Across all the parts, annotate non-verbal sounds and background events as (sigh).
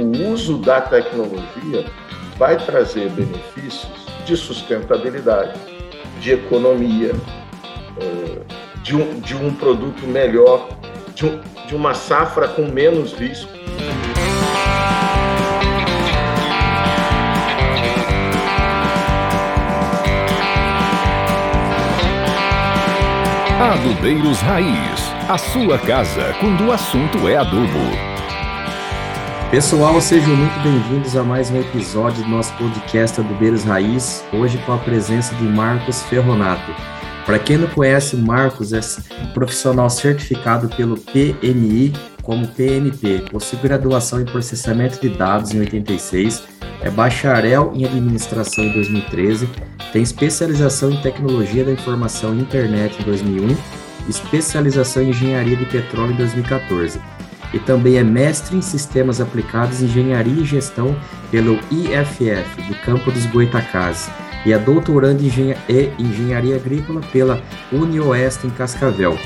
o uso da tecnologia vai trazer benefícios de sustentabilidade, de economia, eh, de um, de um produto melhor, de, um, de uma safra com menos risco. Adubeiros Raiz, a sua casa quando o assunto é adubo. Pessoal, sejam muito bem-vindos a mais um episódio do nosso podcast Adubeiros Raiz, hoje com a presença de Marcos Ferronato. Para quem não conhece, Marcos é profissional certificado pelo PMI como PMP, possui graduação em processamento de dados em 86, é bacharel em administração em 2013, tem especialização em tecnologia da informação e internet em 2001, especialização em engenharia de petróleo em 2014 e também é mestre em Sistemas Aplicados Engenharia e Gestão pelo IFF, do campo dos Goitacazes, e é doutorando em Engenharia Agrícola pela UniOeste em Cascavel.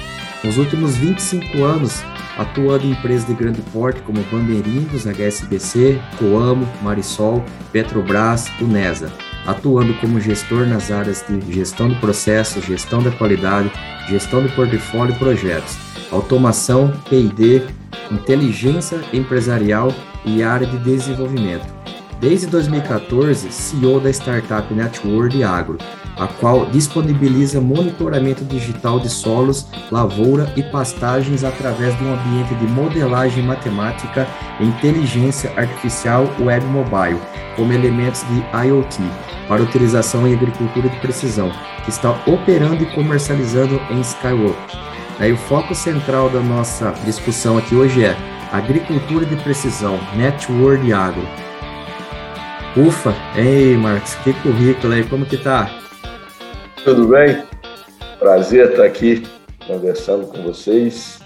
Nos últimos 25 anos, atuando em empresas de grande porte como Bandeirinhos, HSBC, Coamo, Marisol, Petrobras, Unesa, atuando como gestor nas áreas de gestão de processos, gestão da qualidade, gestão de portfólio e projetos, automação, P&D, inteligência empresarial e área de desenvolvimento. Desde 2014, CEO da startup Networld Agro, a qual disponibiliza monitoramento digital de solos, lavoura e pastagens através de um ambiente de modelagem matemática e inteligência artificial web mobile, como elementos de IoT, para utilização em agricultura de precisão, que está operando e comercializando em Skywalk. Aí o foco central da nossa discussão aqui hoje é agricultura de precisão, network agro. Ufa, ei Marcos, que currículo aí, como que tá? Tudo bem? Prazer estar aqui conversando com vocês,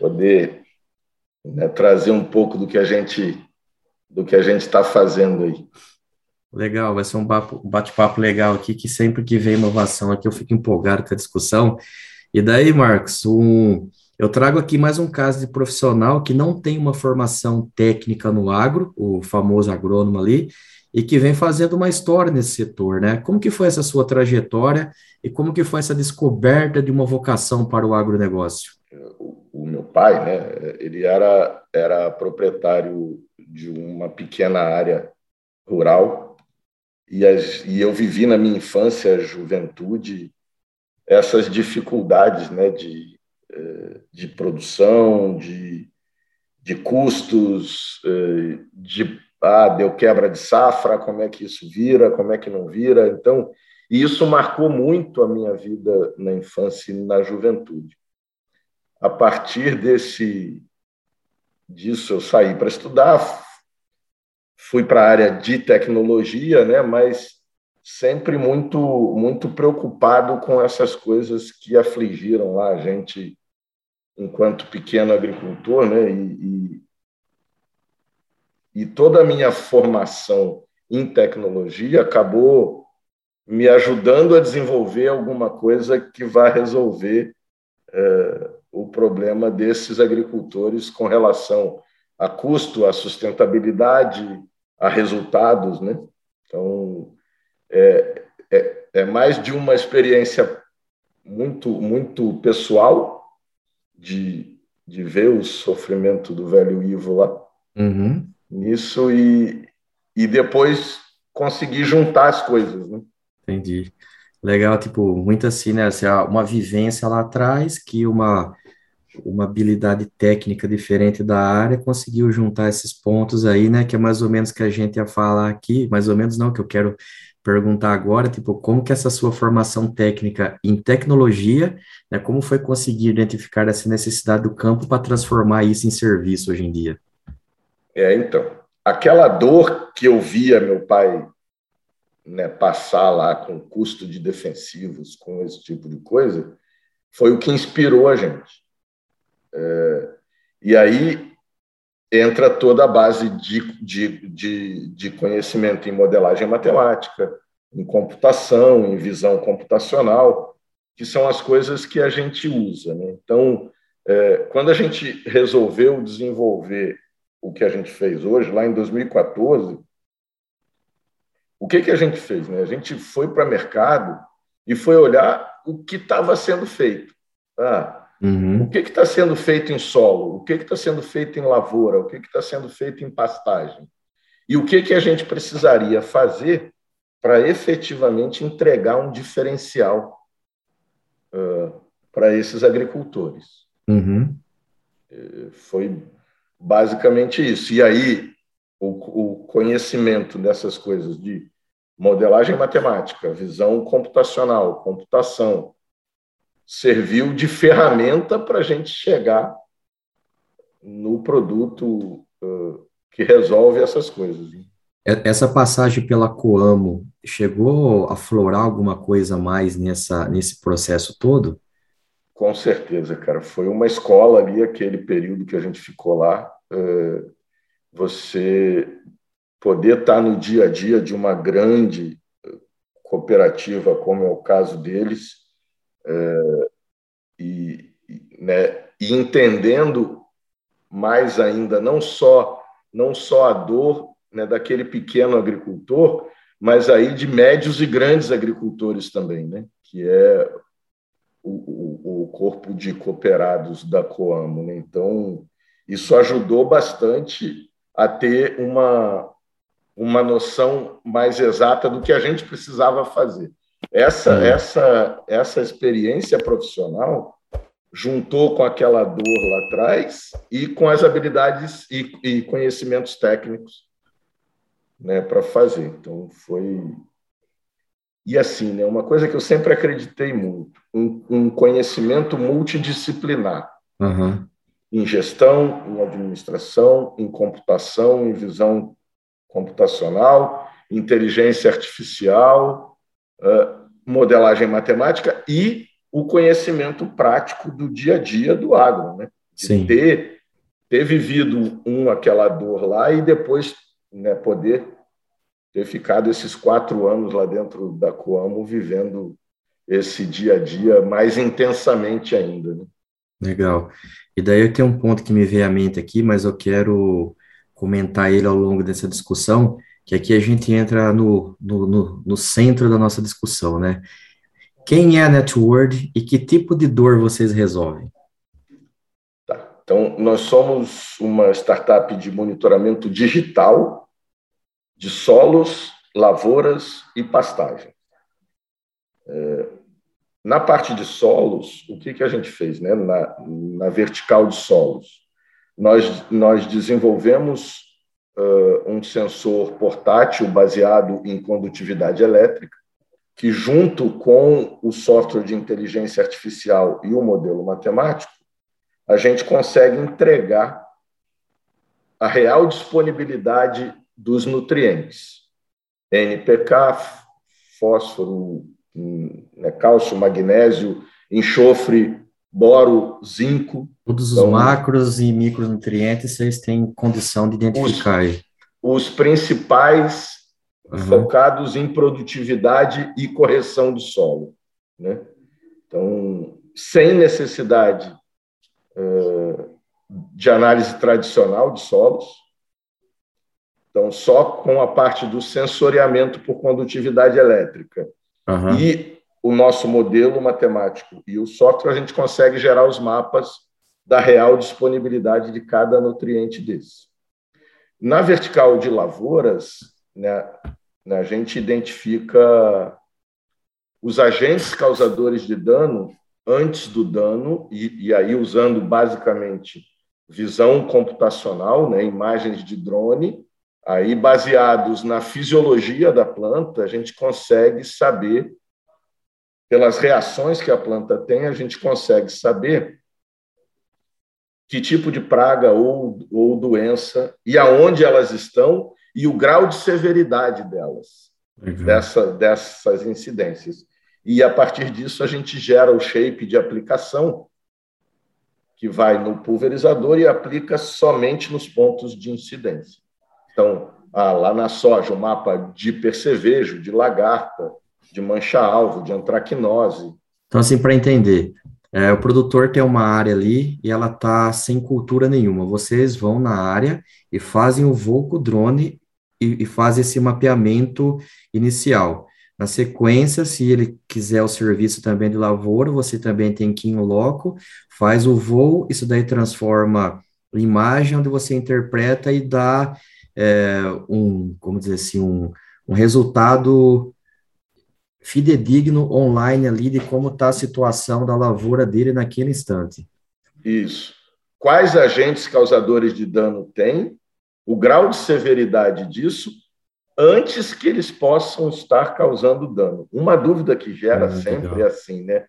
poder né, trazer um pouco do que a gente do que a gente está fazendo aí. Legal, vai ser um bate-papo legal aqui, que sempre que vem inovação aqui eu fico empolgado com a discussão. E daí, Marcos, um, eu trago aqui mais um caso de profissional que não tem uma formação técnica no agro, o famoso agrônomo ali, e que vem fazendo uma história nesse setor, né? Como que foi essa sua trajetória e como que foi essa descoberta de uma vocação para o agronegócio? O, o meu pai, né, ele era, era proprietário de uma pequena área rural e, as, e eu vivi na minha infância, juventude, essas dificuldades né, de, eh, de produção, de, de custos, eh, de ah, deu quebra de safra, como é que isso vira, como é que não vira. Então, isso marcou muito a minha vida na infância e na juventude. A partir desse disso, eu saí para estudar, fui para a área de tecnologia, né, mas sempre muito muito preocupado com essas coisas que afligiram lá a gente enquanto pequeno agricultor, né? E, e, e toda a minha formação em tecnologia acabou me ajudando a desenvolver alguma coisa que vai resolver é, o problema desses agricultores com relação a custo, a sustentabilidade, a resultados, né? Então, é, é, é mais de uma experiência muito, muito pessoal de, de ver o sofrimento do velho Ivo lá uhum. Nisso e, e depois conseguir juntar as coisas. Né? Entendi. Legal, tipo, muito assim, né? Assim, uma vivência lá atrás que uma uma habilidade técnica diferente da área, conseguiu juntar esses pontos aí, né, que é mais ou menos que a gente ia falar aqui, mais ou menos não, que eu quero perguntar agora, tipo, como que essa sua formação técnica em tecnologia, né, como foi conseguir identificar essa necessidade do campo para transformar isso em serviço hoje em dia? É, então, aquela dor que eu via meu pai né, passar lá com custo de defensivos, com esse tipo de coisa, foi o que inspirou a gente. É, e aí entra toda a base de, de, de, de conhecimento em modelagem matemática, em computação, em visão computacional, que são as coisas que a gente usa. Né? Então, é, quando a gente resolveu desenvolver o que a gente fez hoje, lá em 2014, o que, que a gente fez? Né? A gente foi para o mercado e foi olhar o que estava sendo feito. Ah, uhum. O que está sendo feito em solo? O que está sendo feito em lavoura? O que está sendo feito em pastagem? E o que, que a gente precisaria fazer para efetivamente entregar um diferencial uh, para esses agricultores? Uhum. Foi basicamente isso. E aí, o, o conhecimento dessas coisas de modelagem matemática, visão computacional, computação, serviu de ferramenta para a gente chegar no produto que resolve essas coisas. Né? Essa passagem pela Coamo chegou a florar alguma coisa mais nessa, nesse processo todo? Com certeza, cara. Foi uma escola ali, aquele período que a gente ficou lá. Você poder estar no dia a dia de uma grande cooperativa, como é o caso deles, e, né, e entendendo mais ainda não só não só a dor né, daquele pequeno agricultor, mas aí de médios e grandes agricultores também, né, que é o, o, corpo de cooperados da Coamo. Né? Então, isso ajudou bastante a ter uma, uma noção mais exata do que a gente precisava fazer. Essa, é. essa, essa experiência profissional juntou com aquela dor lá atrás e com as habilidades e, e conhecimentos técnicos né, para fazer. Então, foi. E assim, né, uma coisa que eu sempre acreditei muito: um, um conhecimento multidisciplinar. Uhum. Em gestão, em administração, em computação, em visão computacional, inteligência artificial, modelagem matemática e o conhecimento prático do dia a dia do agro, né? De Sim. Ter, ter vivido um aquela dor lá e depois né, poder ter ficado esses quatro anos lá dentro da Coamo vivendo esse dia a dia mais intensamente ainda. Né? Legal. E daí eu tenho um ponto que me veio à mente aqui, mas eu quero comentar ele ao longo dessa discussão, que aqui a gente entra no, no, no, no centro da nossa discussão, né? Quem é a Netword e que tipo de dor vocês resolvem? Tá. Então, nós somos uma startup de monitoramento digital de solos, lavouras e pastagem. É, na parte de solos, o que, que a gente fez? Né? Na, na vertical de solos, nós, nós desenvolvemos uh, um sensor portátil baseado em condutividade elétrica, que, junto com o software de inteligência artificial e o modelo matemático, a gente consegue entregar a real disponibilidade dos nutrientes. NPK, fósforo, hum, né, cálcio, magnésio, enxofre, boro, zinco. Todos os então, macros e micronutrientes vocês têm condição de identificar. Os, os principais uhum. focados em produtividade e correção do solo. Né? Então, sem necessidade uh, de análise tradicional de solos, então, só com a parte do sensoriamento por condutividade elétrica. Uhum. E o nosso modelo matemático e o software, a gente consegue gerar os mapas da real disponibilidade de cada nutriente desse. Na vertical de lavouras, né, né, a gente identifica os agentes causadores de dano antes do dano, e, e aí usando basicamente visão computacional, né, imagens de drone, aí baseados na fisiologia da planta, a gente consegue saber pelas reações que a planta tem, a gente consegue saber que tipo de praga ou, ou doença e aonde elas estão e o grau de severidade delas, dessa, dessas incidências. E a partir disso a gente gera o shape de aplicação que vai no pulverizador e aplica somente nos pontos de incidência. Então, ah, lá na soja, o mapa de percevejo, de lagarta, de mancha-alvo, de antracnose. Então, assim, para entender, é, o produtor tem uma área ali e ela tá sem cultura nenhuma. Vocês vão na área e fazem o voo com o drone e, e fazem esse mapeamento inicial. Na sequência, se ele quiser o serviço também de lavoura, você também tem que ir no loco, faz o voo, isso daí transforma em imagem, onde você interpreta e dá é, um, como dizer assim, um, um resultado fidedigno online ali de como está a situação da lavoura dele naquele instante. Isso. Quais agentes causadores de dano tem, o grau de severidade disso, antes que eles possam estar causando dano. Uma dúvida que gera ah, sempre legal. é assim, né?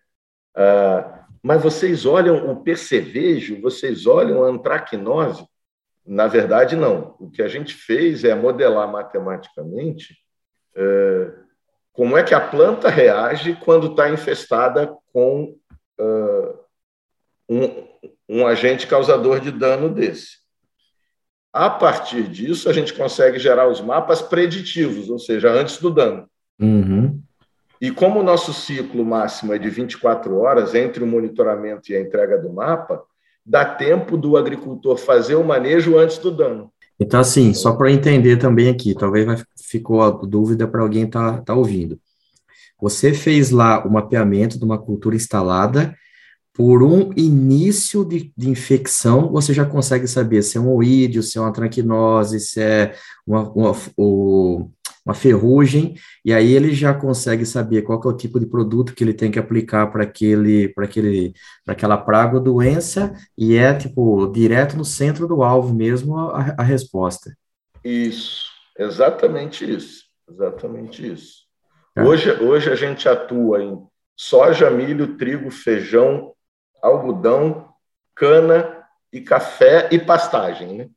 Ah, mas vocês olham o percevejo, vocês olham a antracnose? Na verdade, não. O que a gente fez é modelar matematicamente. É, como é que a planta reage quando está infestada com uh, um, um agente causador de dano desse. A partir disso, a gente consegue gerar os mapas preditivos, ou seja, antes do dano. Uhum. E como o nosso ciclo máximo é de 24 horas entre o monitoramento e a entrega do mapa, dá tempo do agricultor fazer o manejo antes do dano. Então, assim, só para entender também aqui, talvez ficou a dúvida para alguém tá, tá ouvindo. Você fez lá o mapeamento de uma cultura instalada, por um início de, de, infecção, você já consegue saber se é um oídio, se é uma tranquinose, se é uma, uma, uma ferrugem, e aí ele já consegue saber qual é o tipo de produto que ele tem que aplicar para aquele, para aquele, para aquela praga ou doença, e é tipo direto no centro do alvo mesmo a, a resposta. Isso, exatamente isso, exatamente isso. Hoje, hoje a gente atua em soja, milho, trigo, feijão, algodão, cana e café e pastagem, né?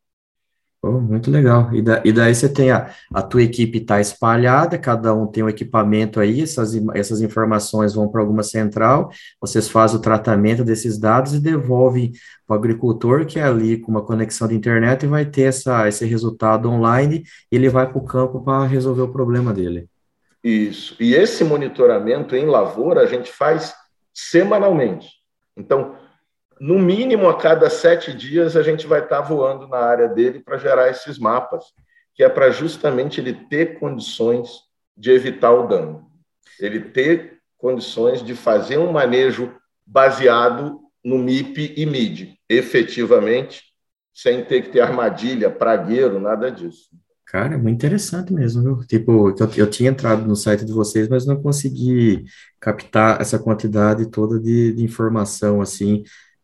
Oh, muito legal. E, da, e daí você tem a, a tua equipe está espalhada, cada um tem um equipamento aí, essas, essas informações vão para alguma central, vocês fazem o tratamento desses dados e devolvem para o agricultor, que é ali com uma conexão de internet e vai ter essa, esse resultado online, e ele vai para o campo para resolver o problema dele. Isso. E esse monitoramento em lavoura a gente faz semanalmente. Então, no mínimo a cada sete dias a gente vai estar voando na área dele para gerar esses mapas, que é para justamente ele ter condições de evitar o dano, ele ter condições de fazer um manejo baseado no MIP e MID, efetivamente, sem ter que ter armadilha, pragueiro, nada disso. Cara, é muito interessante mesmo, viu? Tipo, eu, eu tinha entrado no site de vocês, mas não consegui captar essa quantidade toda de, de informação, assim,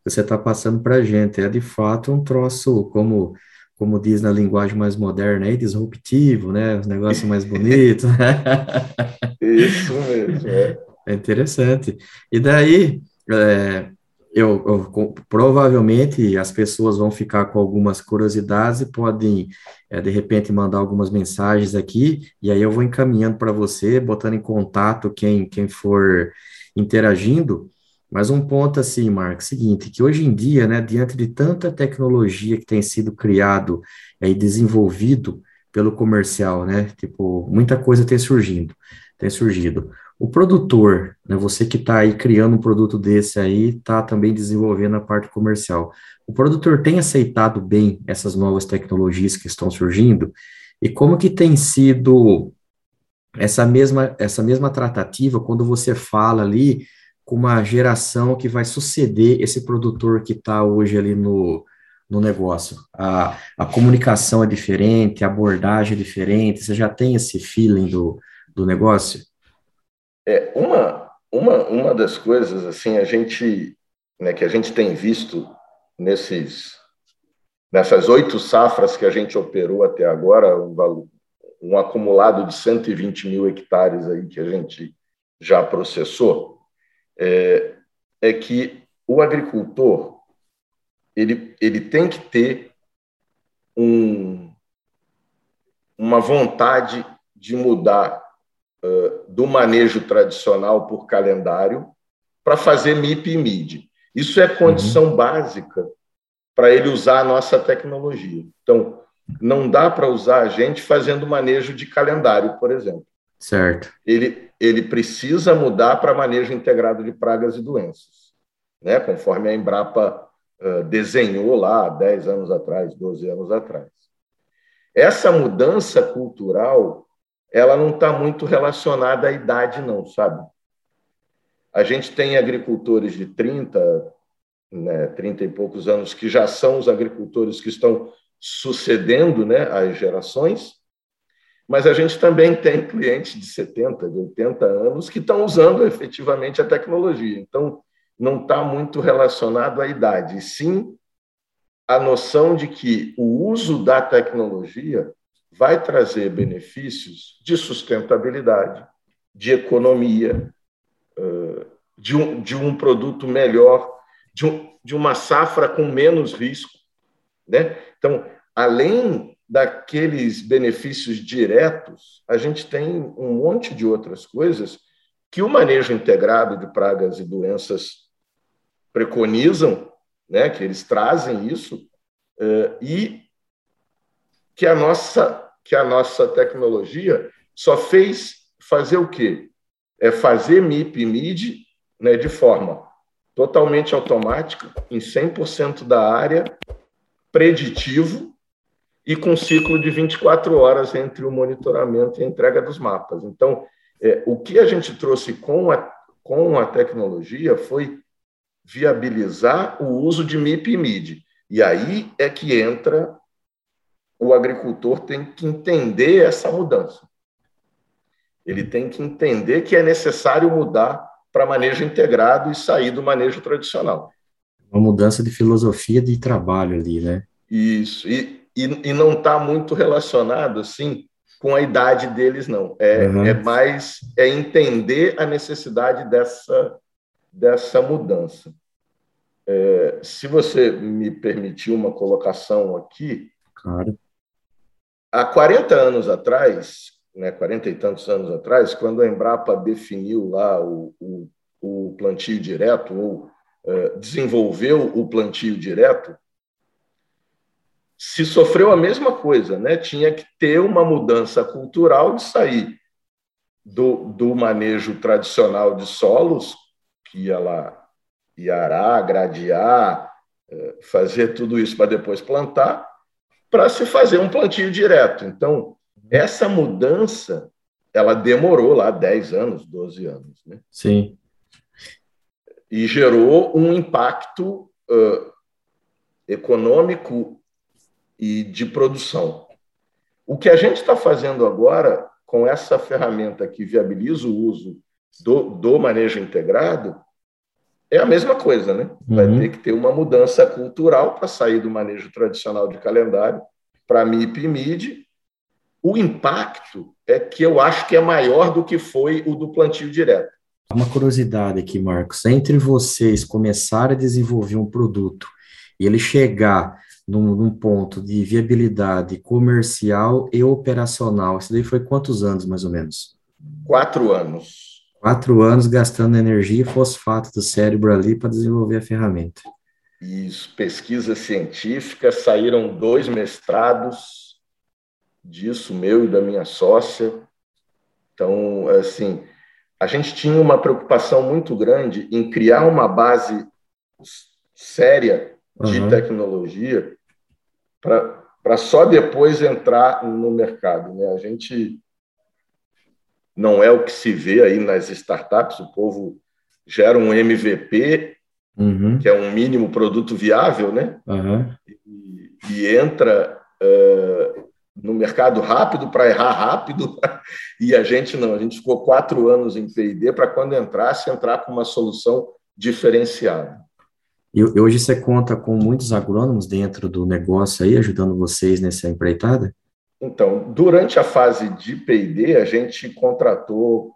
você está passando para a gente. É, de fato, um troço, como, como diz na linguagem mais moderna, aí, disruptivo, né? Os negócios mais bonitos. (laughs) Isso mesmo, é. É interessante. E daí, é, eu, eu, provavelmente as pessoas vão ficar com algumas curiosidades e podem, é, de repente, mandar algumas mensagens aqui, e aí eu vou encaminhando para você, botando em contato quem, quem for interagindo. Mas um ponto assim, Marcos, seguinte, que hoje em dia, né, diante de tanta tecnologia que tem sido criado e desenvolvido pelo comercial, né, tipo, muita coisa tem surgindo, tem surgido. O produtor, né, você que está aí criando um produto desse aí, está também desenvolvendo a parte comercial. O produtor tem aceitado bem essas novas tecnologias que estão surgindo? E como que tem sido essa mesma, essa mesma tratativa quando você fala ali com uma geração que vai suceder esse produtor que está hoje ali no, no negócio? A, a comunicação é diferente, a abordagem é diferente, você já tem esse feeling do, do negócio? É, uma, uma, uma das coisas assim a gente, né, que a gente tem visto nesses nessas oito safras que a gente operou até agora, um, um acumulado de 120 mil hectares aí que a gente já processou, é, é que o agricultor ele, ele tem que ter um, uma vontade de mudar do manejo tradicional por calendário para fazer MIP e MID. Isso é condição uhum. básica para ele usar a nossa tecnologia. Então, não dá para usar a gente fazendo manejo de calendário, por exemplo. Certo. Ele, ele precisa mudar para manejo integrado de pragas e doenças. né, conforme a Embrapa desenhou lá 10 anos atrás, 12 anos atrás. Essa mudança cultural, ela não está muito relacionada à idade, não, sabe? A gente tem agricultores de 30, né, 30 e poucos anos que já são os agricultores que estão sucedendo né, as gerações, mas a gente também tem clientes de 70, de 80 anos que estão usando efetivamente a tecnologia. Então, não está muito relacionado à idade, sim a noção de que o uso da tecnologia vai trazer benefícios de sustentabilidade, de economia, de um, de um produto melhor, de, um, de uma safra com menos risco. Né? Então, além daqueles benefícios diretos, a gente tem um monte de outras coisas que o manejo integrado de pragas e doenças preconizam, né, que eles trazem isso, eh, e que a nossa que a nossa tecnologia só fez fazer o quê? É fazer MIP e MID né, de forma totalmente automática, em 100% da área, preditivo e com ciclo de 24 horas entre o monitoramento e a entrega dos mapas. Então, é, o que a gente trouxe com a, com a tecnologia foi viabilizar o uso de MIP e MID. E aí é que entra o agricultor tem que entender essa mudança. Ele tem que entender que é necessário mudar para manejo integrado e sair do manejo tradicional. Uma mudança de filosofia de trabalho ali, né? Isso. E, e, e não está muito relacionado, assim, com a idade deles, não. É, uhum. é mais é entender a necessidade dessa, dessa mudança. É, se você me permitir uma colocação aqui. Claro. Há 40 anos atrás, né, 40 e tantos anos atrás, quando a Embrapa definiu lá o, o, o plantio direto, ou uh, desenvolveu o plantio direto, se sofreu a mesma coisa, né? Tinha que ter uma mudança cultural de sair do, do manejo tradicional de solos, que ia lá ia arar, gradear, eh, fazer tudo isso para depois plantar, para se fazer um plantio direto. Então, essa mudança, ela demorou lá 10 anos, 12 anos. Né? Sim. E gerou um impacto uh, econômico e de produção. O que a gente está fazendo agora, com essa ferramenta que viabiliza o uso do, do manejo integrado, é a mesma coisa, né? Vai uhum. ter que ter uma mudança cultural para sair do manejo tradicional de calendário para MIP e MID. O impacto é que eu acho que é maior do que foi o do plantio direto. Uma curiosidade aqui, Marcos. Entre vocês começarem a desenvolver um produto e ele chegar num, num, ponto de viabilidade comercial e operacional, isso daí foi quantos anos, mais ou menos? Quatro anos. Quatro anos gastando energia e fosfato do cérebro ali para desenvolver a ferramenta. Isso, pesquisa científica, saíram dois mestrados disso, meu e da minha sócia. Então, assim, a gente tinha uma preocupação muito grande em criar uma base séria de uhum. tecnologia para só depois entrar no mercado. Né? A gente não é o que se vê aí nas startups, o povo gera um MVP, uhum. que é um mínimo produto viável, né? Uhum. E, e, entra uh, no mercado rápido para errar rápido, (laughs) e a gente não, a gente ficou quatro anos em P&D para quando entrasse, entrar com uma solução diferenciada. E hoje você conta com muitos agrônomos dentro do negócio aí, ajudando vocês nessa empreitada? Então, durante a fase de P&D, a gente contratou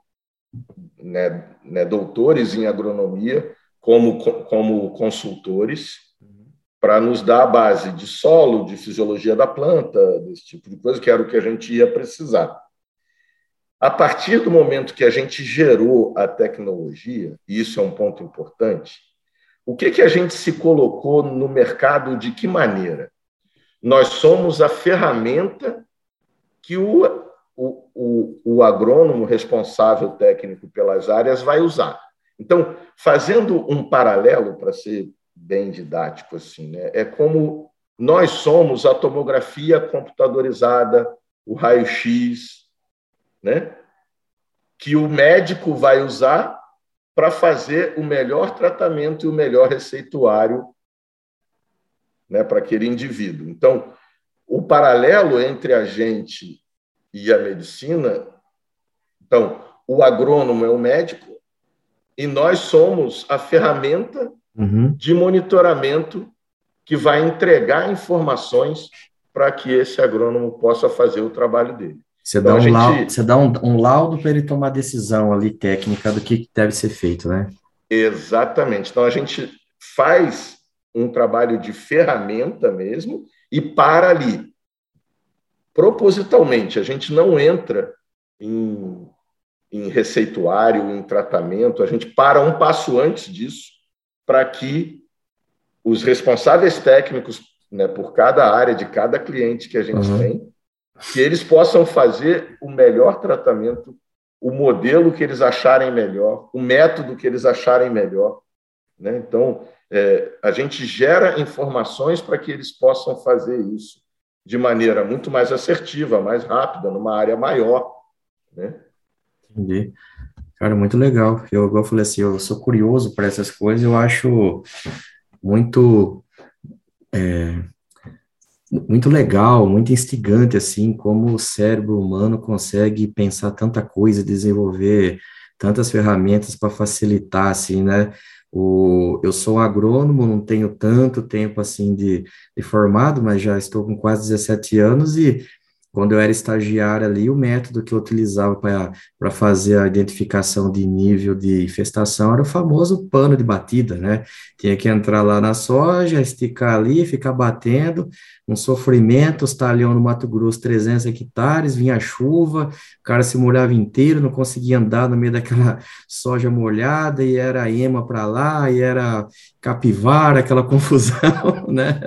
né, né, doutores em agronomia como, como consultores para nos dar a base de solo, de fisiologia da planta, desse tipo de coisa, que era o que a gente ia precisar. A partir do momento que a gente gerou a tecnologia, e isso é um ponto importante, o que, que a gente se colocou no mercado de que maneira? Nós somos a ferramenta que o, o, o, o agrônomo responsável técnico pelas áreas vai usar. Então, fazendo um paralelo, para ser bem didático, assim, né, é como nós somos a tomografia computadorizada, o raio-x, né, que o médico vai usar para fazer o melhor tratamento e o melhor receituário né, para aquele indivíduo. Então, o paralelo entre a gente e a medicina, então, o agrônomo é o médico e nós somos a ferramenta uhum. de monitoramento que vai entregar informações para que esse agrônomo possa fazer o trabalho dele. Você então, dá, um, gente... laudo, você dá um, um laudo para ele tomar decisão ali técnica do que deve ser feito, né? Exatamente. Então a gente faz um trabalho de ferramenta mesmo e para ali. Propositalmente, a gente não entra em, em receituário, em tratamento, a gente para um passo antes disso para que os responsáveis técnicos né, por cada área de cada cliente que a gente uhum. tem que eles possam fazer o melhor tratamento, o modelo que eles acharem melhor, o método que eles acharem melhor. Né? Então, é, a gente gera informações para que eles possam fazer isso de maneira muito mais assertiva, mais rápida, numa área maior. Né? Entendi. Cara, muito legal. Eu, eu falei assim, eu sou curioso para essas coisas, eu acho muito é, muito legal, muito instigante, assim, como o cérebro humano consegue pensar tanta coisa, desenvolver tantas ferramentas para facilitar, assim, né? O, eu sou agrônomo, não tenho tanto tempo, assim, de, de formado, mas já estou com quase 17 anos e quando eu era estagiário ali, o método que eu utilizava para fazer a identificação de nível de infestação era o famoso pano de batida, né? Tinha que entrar lá na soja, esticar ali, ficar batendo, um sofrimento, os talhão no Mato Grosso, 300 hectares, vinha chuva, o cara se molhava inteiro, não conseguia andar no meio daquela (laughs) soja molhada, e era ema para lá, e era capivara, aquela (laughs) confusão, né?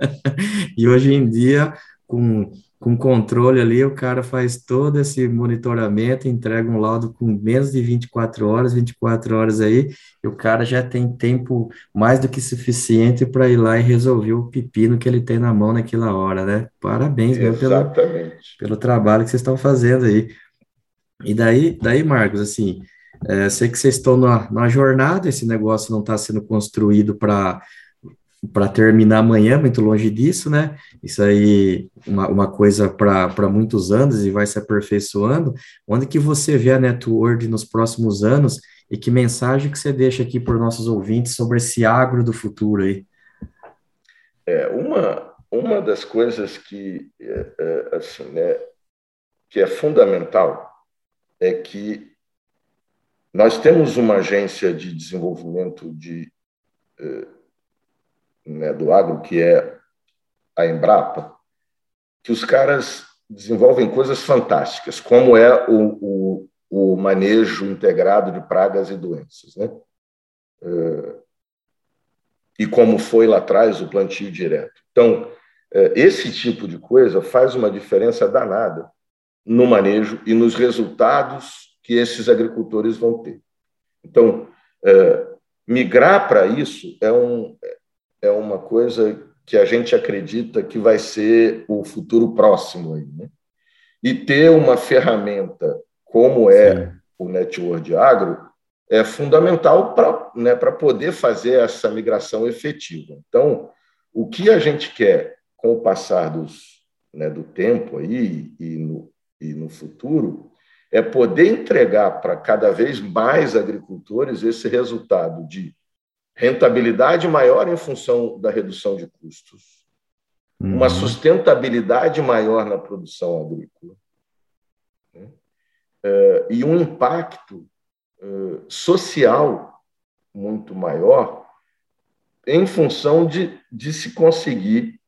E hoje em dia, com com controle ali, o cara faz todo esse monitoramento, entrega um laudo com menos de 24 horas, 24 horas aí, e o cara já tem tempo mais do que suficiente para ir lá e resolver o pepino que ele tem na mão naquela hora, né? Parabéns mesmo pelo, pelo trabalho que vocês estão fazendo aí. E daí, daí Marcos, assim, é, sei que vocês estão na, na jornada, esse negócio não está sendo construído para para terminar amanhã, muito longe disso, né? Isso aí, uma, uma coisa para muitos anos e vai se aperfeiçoando. Onde que você vê a Network nos próximos anos e que mensagem que você deixa aqui para os nossos ouvintes sobre esse agro do futuro aí? É, uma, uma das coisas que, é, é, assim, né, que é fundamental é que nós temos uma agência de desenvolvimento de é, né, do agro, que é a Embrapa, que os caras desenvolvem coisas fantásticas, como é o, o, o manejo integrado de pragas e doenças. Né? É, e como foi lá atrás o plantio direto. Então, é, esse tipo de coisa faz uma diferença danada no manejo e nos resultados que esses agricultores vão ter. Então, é, migrar para isso é um, é uma coisa que a gente acredita que vai ser o futuro próximo. Aí, né? E ter uma ferramenta como é Sim. o Network Agro é fundamental para né, poder fazer essa migração efetiva. Então, o que a gente quer com o passar dos, né, do tempo aí e no, e no futuro é poder entregar para cada vez mais agricultores esse resultado de rentabilidade maior em função da redução de custos, uhum. uma sustentabilidade maior na produção agrícola né? uh, e um impacto uh, social muito maior em função de, de se conseguir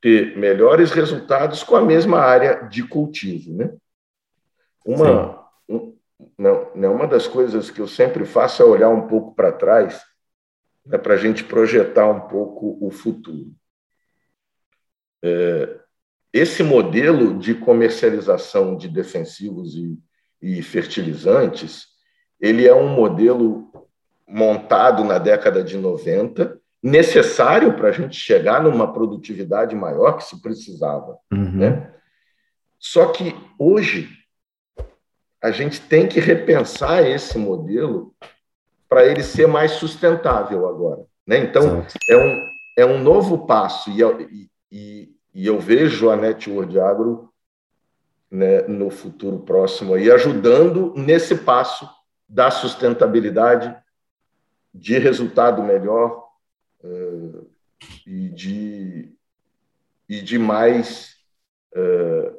ter melhores resultados com a mesma área de cultivo. Né? Uma, um, não, não, uma das coisas que eu sempre faço é olhar um pouco para trás né, para a gente projetar um pouco o futuro. É, esse modelo de comercialização de defensivos e, e fertilizantes, ele é um modelo montado na década de 90, necessário para a gente chegar numa produtividade maior que se precisava. Uhum. Né? Só que hoje a gente tem que repensar esse modelo para ele ser mais sustentável agora. Né? Então, é um, é um novo passo, e, e, e eu vejo a Network Agro né, no futuro próximo aí, ajudando nesse passo da sustentabilidade, de resultado melhor uh, e, de, e de mais,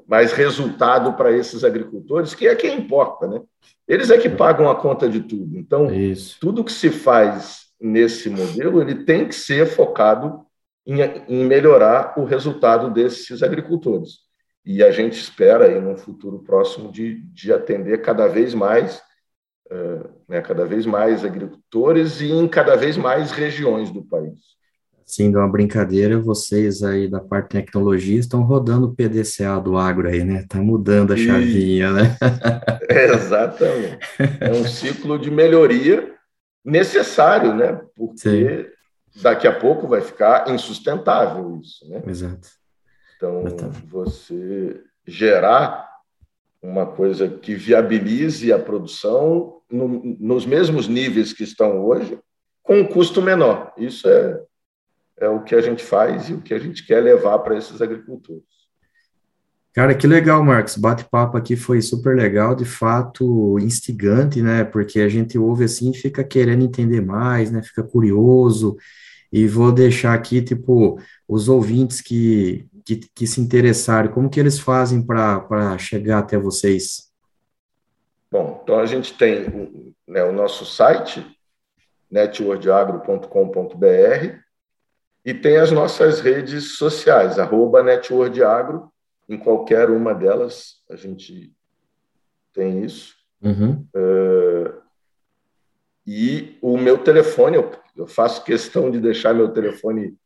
mais resultado para esses agricultores, que é quem importa, né? Eles é que pagam a conta de tudo. Então, Isso. tudo que se faz nesse modelo, ele tem que ser focado em, em melhorar o resultado desses agricultores. E a gente espera, aí, no futuro próximo, de, de atender cada vez mais, uh, né, cada vez mais agricultores e em cada vez mais regiões do país. Sim, de uma brincadeira, vocês aí da parte de tecnologia estão rodando o PDCA do agro aí, né? Está mudando a chavinha, e... né? (laughs) exatamente. É um ciclo de melhoria necessário, né? Porque Sim. daqui a pouco vai ficar insustentável isso, né? Exato. Então, você gerar uma coisa que viabilize a produção no, nos mesmos níveis que estão hoje, com um custo menor. Isso é, é o que a gente faz e o que a gente quer levar para esses agricultores. Cara, que legal, Marcos. Bate-papo aqui foi super legal, de fato instigante, né? Porque a gente ouve assim e fica querendo entender mais, né? Fica curioso. E vou deixar aqui, tipo, os ouvintes que, que, que se interessarem, como que eles fazem para chegar até vocês? Bom, então a gente tem né, o nosso site, networdagro.com.br, e tem as nossas redes sociais, arroba networdagro, em qualquer uma delas a gente tem isso. Uhum. Uh, e o meu telefone, eu, eu, faço questão de deixar meu telefone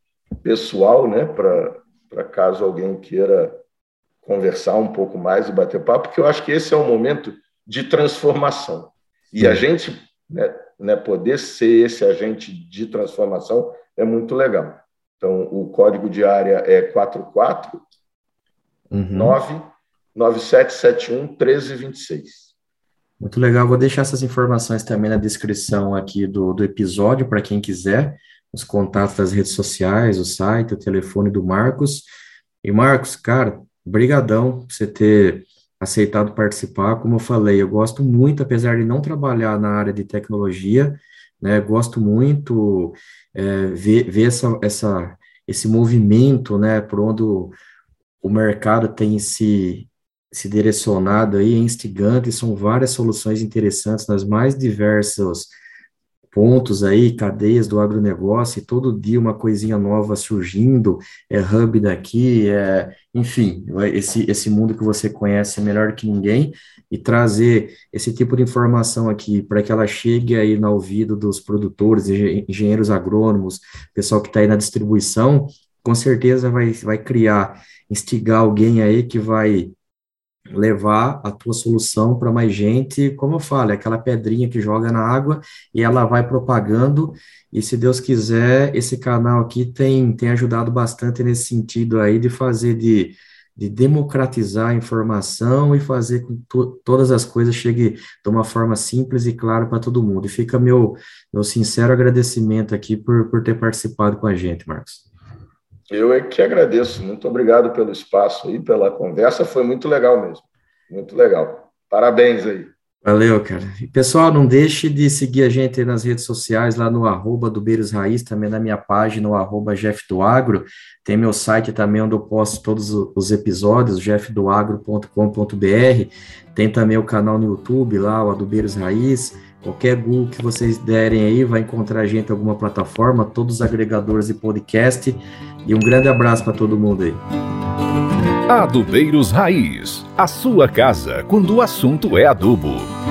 pessoal, né, para caso alguém queira conversar um pouco mais e bater papo, porque eu acho que esse é um momento de transformação. E a gente né, né, poder ser esse agente de transformação é muito legal. Então, o código de área é 44 uhum. 9771 1326. Muito legal. Vou deixar essas informações também na descrição aqui do, do episódio para quem quiser, os contatos das redes sociais, o site, o telefone do Marcos. E Marcos, cara, brigadão por você ter aceitado participar. Como eu falei, eu gosto muito, apesar de não trabalhar na área de tecnologia, né, gosto muito é, ver, ver essa, essa, esse movimento, né, por onde o, o mercado tem se, se direcionado aí, é instigante, são várias soluções interessantes nas mais diversos pontos aí, cadeias do agronegócio, e todo dia uma coisinha nova surgindo, é hub daqui, é, enfim, esse, esse mundo que você conhece melhor que ninguém, e trazer esse tipo de informação aqui para que ela chegue aí no ouvido dos produtores, engenheiros agrônomos, pessoal que está aí na distribuição, com certeza vai, vai criar, instigar alguém aí que vai levar a tua solução para mais gente, como eu falo, é aquela pedrinha que joga na água e ela vai propagando, e se Deus quiser, esse canal aqui tem, tem ajudado bastante nesse sentido aí de fazer de de democratizar a informação e fazer com que todas as coisas cheguem de uma forma simples e clara para todo mundo. E fica meu, meu sincero agradecimento aqui por, por ter participado com a gente, Marcos. Eu é que agradeço. Muito obrigado pelo espaço aí, pela conversa. Foi muito legal mesmo. Muito legal. Parabéns aí. Valeu, cara. E, pessoal, não deixe de seguir a gente nas redes sociais, lá no arroba do Beiros Raiz, também na minha página, no arroba Jeff do Agro. Tem meu site também, onde eu posto todos os episódios, jeffdoagro.com.br. Tem também o canal no YouTube, lá, o Adubeiros Raiz. Qualquer Google que vocês derem aí, vai encontrar a gente em alguma plataforma, todos os agregadores de podcast. E um grande abraço para todo mundo aí. Adubeiros Raiz, a sua casa quando o assunto é adubo.